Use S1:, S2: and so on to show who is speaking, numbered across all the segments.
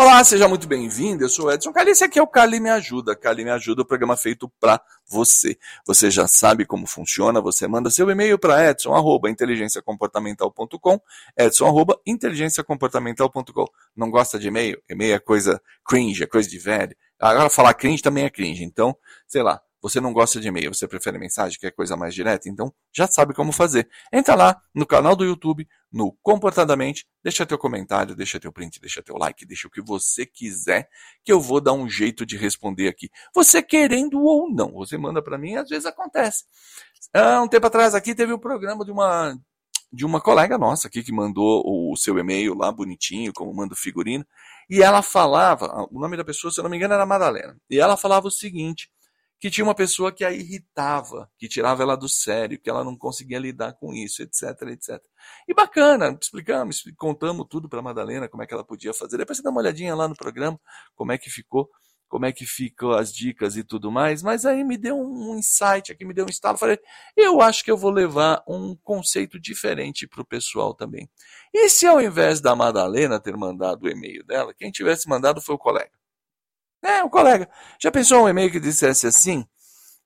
S1: Olá, seja muito bem-vindo. Eu sou o Edson Carli. Esse aqui é o Carli Me Ajuda. Carli Me Ajuda, o programa feito para você. Você já sabe como funciona. Você manda seu e-mail para edson@inteligenciacomportamental.com, edson@inteligenciacomportamental.com. Não gosta de e-mail? E-mail é coisa cringe, é coisa de velho. Agora falar cringe também é cringe. Então, sei lá, você não gosta de e-mail, você prefere mensagem, que é coisa mais direta? Então já sabe como fazer. Entra lá no canal do YouTube, no Comportadamente, deixa teu comentário, deixa teu print, deixa teu like, deixa o que você quiser, que eu vou dar um jeito de responder aqui. Você querendo ou não, você manda para mim, às vezes acontece. Ah, um tempo atrás aqui teve o um programa de uma de uma colega nossa aqui que mandou o seu e-mail lá bonitinho, como manda figurino, e ela falava, o nome da pessoa, se eu não me engano, era Madalena, e ela falava o seguinte, que tinha uma pessoa que a irritava, que tirava ela do sério, que ela não conseguia lidar com isso, etc, etc. E bacana, explicamos, contamos tudo para Madalena, como é que ela podia fazer. Depois você dá uma olhadinha lá no programa, como é que ficou, como é que ficam as dicas e tudo mais. Mas aí me deu um insight aqui, me deu um estalo. Falei, eu acho que eu vou levar um conceito diferente para o pessoal também. E se ao invés da Madalena ter mandado o e-mail dela, quem tivesse mandado foi o colega? É, um colega. Já pensou um e-mail que dissesse assim?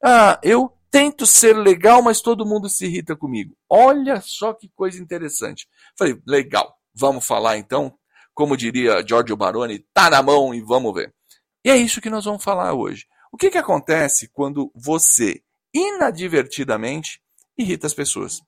S1: Ah, eu tento ser legal, mas todo mundo se irrita comigo. Olha só que coisa interessante. Falei, legal. Vamos falar então, como diria Giorgio Baroni, tá na mão e vamos ver. E é isso que nós vamos falar hoje. O que, que acontece quando você, inadvertidamente, irrita as pessoas?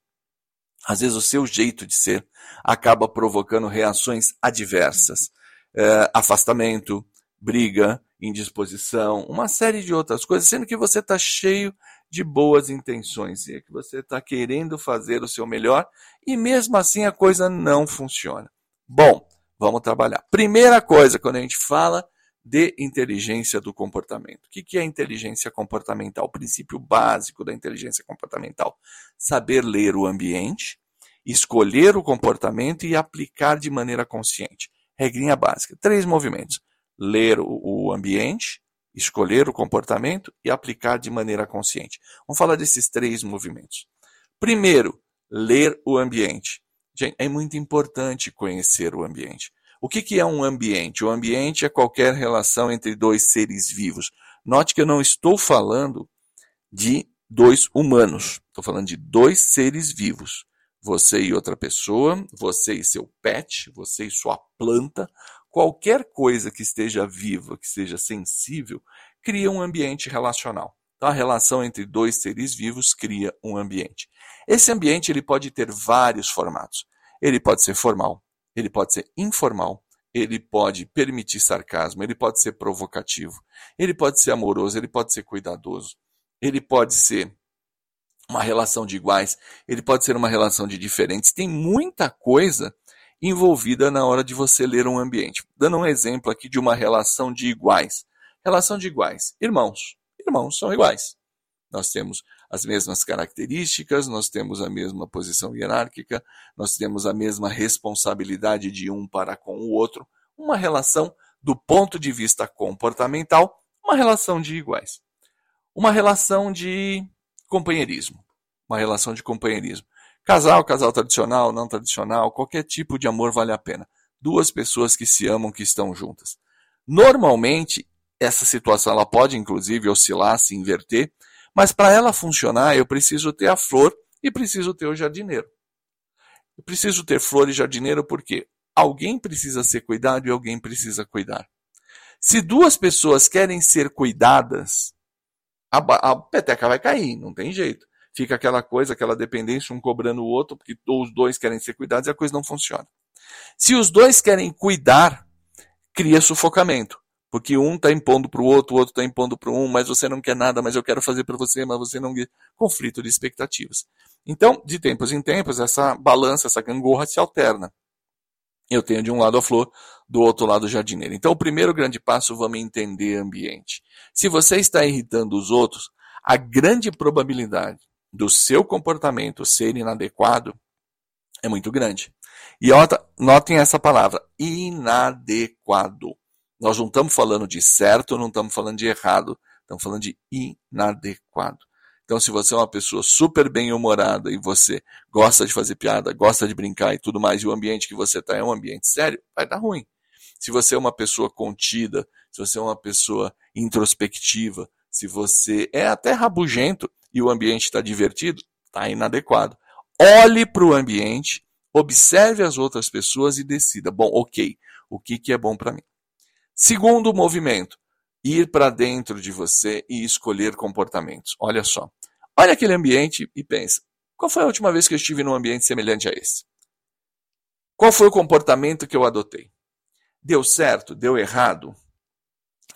S1: Às vezes o seu jeito de ser acaba provocando reações adversas. É, afastamento, briga, indisposição, uma série de outras coisas, sendo que você está cheio de boas intenções e é que você está querendo fazer o seu melhor e mesmo assim a coisa não funciona. Bom, vamos trabalhar. Primeira coisa, quando a gente fala de inteligência do comportamento. O que é inteligência comportamental? O princípio básico da inteligência comportamental. Saber ler o ambiente, escolher o comportamento e aplicar de maneira consciente. Regrinha básica. Três movimentos ler o ambiente, escolher o comportamento e aplicar de maneira consciente. Vamos falar desses três movimentos. Primeiro, ler o ambiente. Gente, é muito importante conhecer o ambiente. O que, que é um ambiente? O ambiente é qualquer relação entre dois seres vivos. Note que eu não estou falando de dois humanos. Estou falando de dois seres vivos. Você e outra pessoa, você e seu pet, você e sua planta, qualquer coisa que esteja viva, que seja sensível, cria um ambiente relacional. Então, a relação entre dois seres vivos cria um ambiente. Esse ambiente ele pode ter vários formatos. Ele pode ser formal, ele pode ser informal, ele pode permitir sarcasmo, ele pode ser provocativo, ele pode ser amoroso, ele pode ser cuidadoso, ele pode ser uma relação de iguais, ele pode ser uma relação de diferentes. Tem muita coisa envolvida na hora de você ler um ambiente. Dando um exemplo aqui de uma relação de iguais. Relação de iguais. Irmãos. Irmãos são iguais. Nós temos as mesmas características, nós temos a mesma posição hierárquica, nós temos a mesma responsabilidade de um para com o outro. Uma relação, do ponto de vista comportamental, uma relação de iguais. Uma relação de companheirismo. Uma relação de companheirismo. Casal, casal tradicional, não tradicional, qualquer tipo de amor vale a pena. Duas pessoas que se amam, que estão juntas. Normalmente, essa situação ela pode inclusive oscilar, se inverter, mas para ela funcionar, eu preciso ter a flor e preciso ter o jardineiro. Eu preciso ter flor e jardineiro porque alguém precisa ser cuidado e alguém precisa cuidar. Se duas pessoas querem ser cuidadas, a, a peteca vai cair, não tem jeito fica aquela coisa, aquela dependência, um cobrando o outro, porque os dois querem ser cuidados e a coisa não funciona. Se os dois querem cuidar, cria sufocamento. Porque um está impondo para o outro, o outro está impondo para um, mas você não quer nada, mas eu quero fazer para você, mas você não. Conflito de expectativas. Então, de tempos em tempos, essa balança, essa gangorra se alterna. Eu tenho de um lado a flor, do outro lado o jardineiro. Então, o primeiro grande passo, vamos entender ambiente. Se você está irritando os outros, a grande probabilidade do seu comportamento ser inadequado é muito grande. E notem essa palavra, inadequado. Nós não estamos falando de certo, não estamos falando de errado, estamos falando de inadequado. Então, se você é uma pessoa super bem-humorada e você gosta de fazer piada, gosta de brincar e tudo mais, e o ambiente que você está é um ambiente sério, vai dar ruim. Se você é uma pessoa contida, se você é uma pessoa introspectiva, se você é até rabugento e o ambiente está divertido, está inadequado. Olhe para o ambiente, observe as outras pessoas e decida: bom, ok, o que, que é bom para mim? Segundo movimento, ir para dentro de você e escolher comportamentos. Olha só. Olha aquele ambiente e pensa: qual foi a última vez que eu estive num ambiente semelhante a esse? Qual foi o comportamento que eu adotei? Deu certo? Deu errado?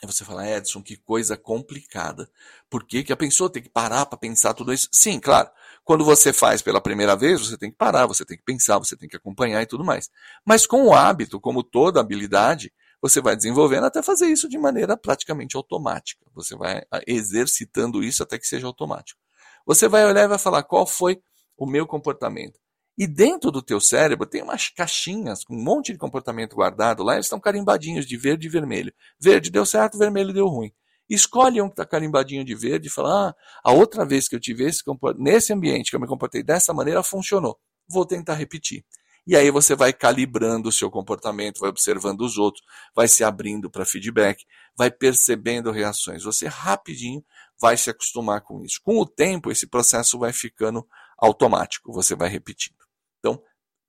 S1: Aí você fala, Edson, que coisa complicada. Por que, que a pessoa tem que parar para pensar tudo isso? Sim, claro. Quando você faz pela primeira vez, você tem que parar, você tem que pensar, você tem que acompanhar e tudo mais. Mas com o hábito, como toda habilidade, você vai desenvolvendo até fazer isso de maneira praticamente automática. Você vai exercitando isso até que seja automático. Você vai olhar e vai falar qual foi o meu comportamento. E dentro do teu cérebro tem umas caixinhas com um monte de comportamento guardado lá, eles estão carimbadinhos de verde e vermelho. Verde deu certo, vermelho deu ruim. Escolhe um que está carimbadinho de verde e fala: ah, a outra vez que eu tive esse nesse ambiente que eu me comportei dessa maneira, funcionou. Vou tentar repetir. E aí você vai calibrando o seu comportamento, vai observando os outros, vai se abrindo para feedback, vai percebendo reações. Você rapidinho vai se acostumar com isso. Com o tempo, esse processo vai ficando automático, você vai repetindo. Então,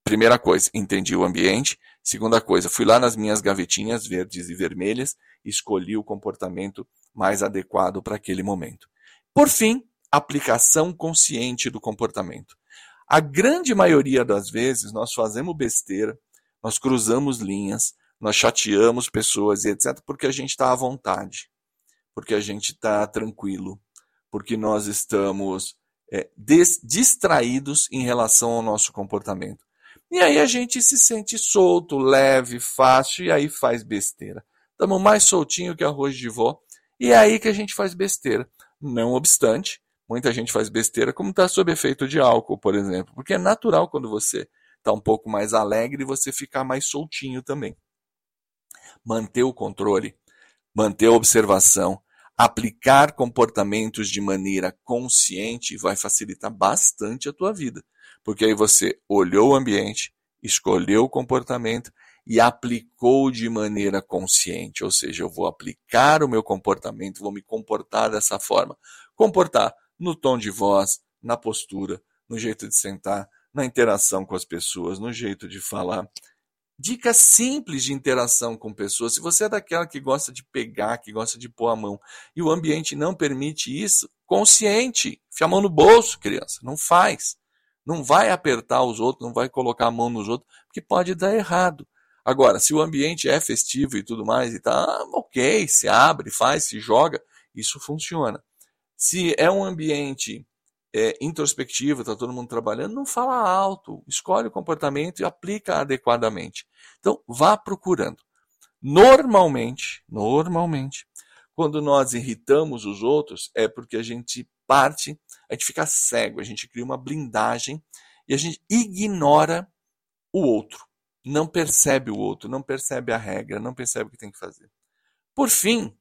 S1: primeira coisa, entendi o ambiente. Segunda coisa, fui lá nas minhas gavetinhas verdes e vermelhas, escolhi o comportamento mais adequado para aquele momento. Por fim, aplicação consciente do comportamento. A grande maioria das vezes nós fazemos besteira, nós cruzamos linhas, nós chateamos pessoas e etc., porque a gente está à vontade, porque a gente está tranquilo, porque nós estamos é, distraídos em relação ao nosso comportamento. E aí a gente se sente solto, leve, fácil, e aí faz besteira. Estamos mais soltinho que arroz de vó, e é aí que a gente faz besteira. Não obstante, Muita gente faz besteira, como está sob efeito de álcool, por exemplo, porque é natural quando você está um pouco mais alegre você ficar mais soltinho também. Manter o controle, manter a observação, aplicar comportamentos de maneira consciente vai facilitar bastante a tua vida, porque aí você olhou o ambiente, escolheu o comportamento e aplicou de maneira consciente, ou seja, eu vou aplicar o meu comportamento, vou me comportar dessa forma. Comportar no tom de voz, na postura, no jeito de sentar, na interação com as pessoas, no jeito de falar. Dicas simples de interação com pessoas. Se você é daquela que gosta de pegar, que gosta de pôr a mão, e o ambiente não permite isso, consciente. Enfia a mão no bolso, criança. Não faz. Não vai apertar os outros, não vai colocar a mão nos outros, porque pode dar errado. Agora, se o ambiente é festivo e tudo mais, e tá ok, se abre, faz, se joga, isso funciona. Se é um ambiente é, introspectivo, está todo mundo trabalhando, não fala alto, escolhe o comportamento e aplica adequadamente. Então, vá procurando. Normalmente, normalmente, quando nós irritamos os outros, é porque a gente parte, a gente fica cego, a gente cria uma blindagem e a gente ignora o outro, não percebe o outro, não percebe a regra, não percebe o que tem que fazer. Por fim,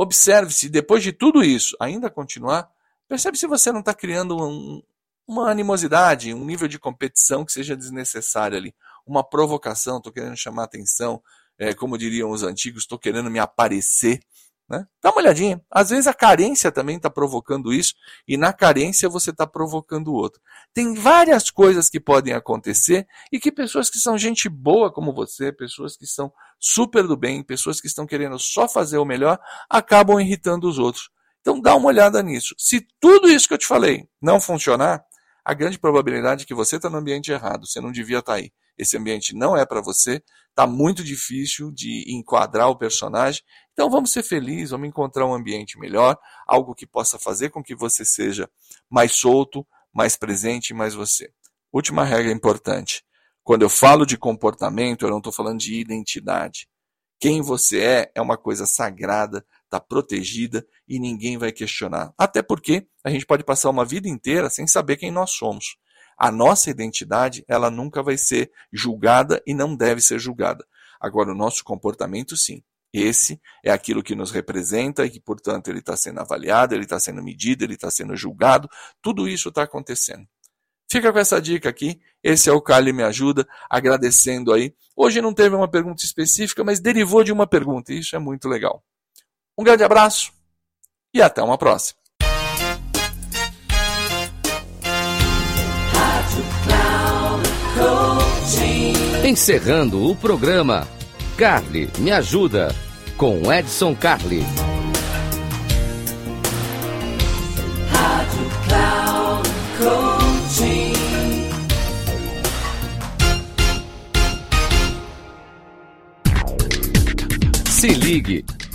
S1: Observe se depois de tudo isso ainda continuar, percebe se você não está criando um, uma animosidade, um nível de competição que seja desnecessário ali, uma provocação, estou querendo chamar atenção, é, como diriam os antigos, estou querendo me aparecer. Né? Dá uma olhadinha. Às vezes a carência também está provocando isso, e na carência você está provocando o outro. Tem várias coisas que podem acontecer e que pessoas que são gente boa como você, pessoas que são super do bem, pessoas que estão querendo só fazer o melhor, acabam irritando os outros. Então dá uma olhada nisso. Se tudo isso que eu te falei não funcionar, a grande probabilidade é que você está no ambiente errado, você não devia estar tá aí. Esse ambiente não é para você, está muito difícil de enquadrar o personagem. Então vamos ser felizes, vamos encontrar um ambiente melhor, algo que possa fazer com que você seja mais solto, mais presente, mais você. Última regra importante. Quando eu falo de comportamento, eu não estou falando de identidade. Quem você é é uma coisa sagrada, está protegida e ninguém vai questionar. Até porque a gente pode passar uma vida inteira sem saber quem nós somos. A nossa identidade, ela nunca vai ser julgada e não deve ser julgada. Agora, o nosso comportamento, sim. Esse é aquilo que nos representa e que, portanto, ele está sendo avaliado, ele está sendo medido, ele está sendo julgado. Tudo isso está acontecendo. Fica com essa dica aqui. Esse é o Cali Me Ajuda, agradecendo aí. Hoje não teve uma pergunta específica, mas derivou de uma pergunta. Isso é muito legal. Um grande abraço e até uma próxima.
S2: Encerrando o programa, Carly Me Ajuda, com Edson Coaching. Se ligue,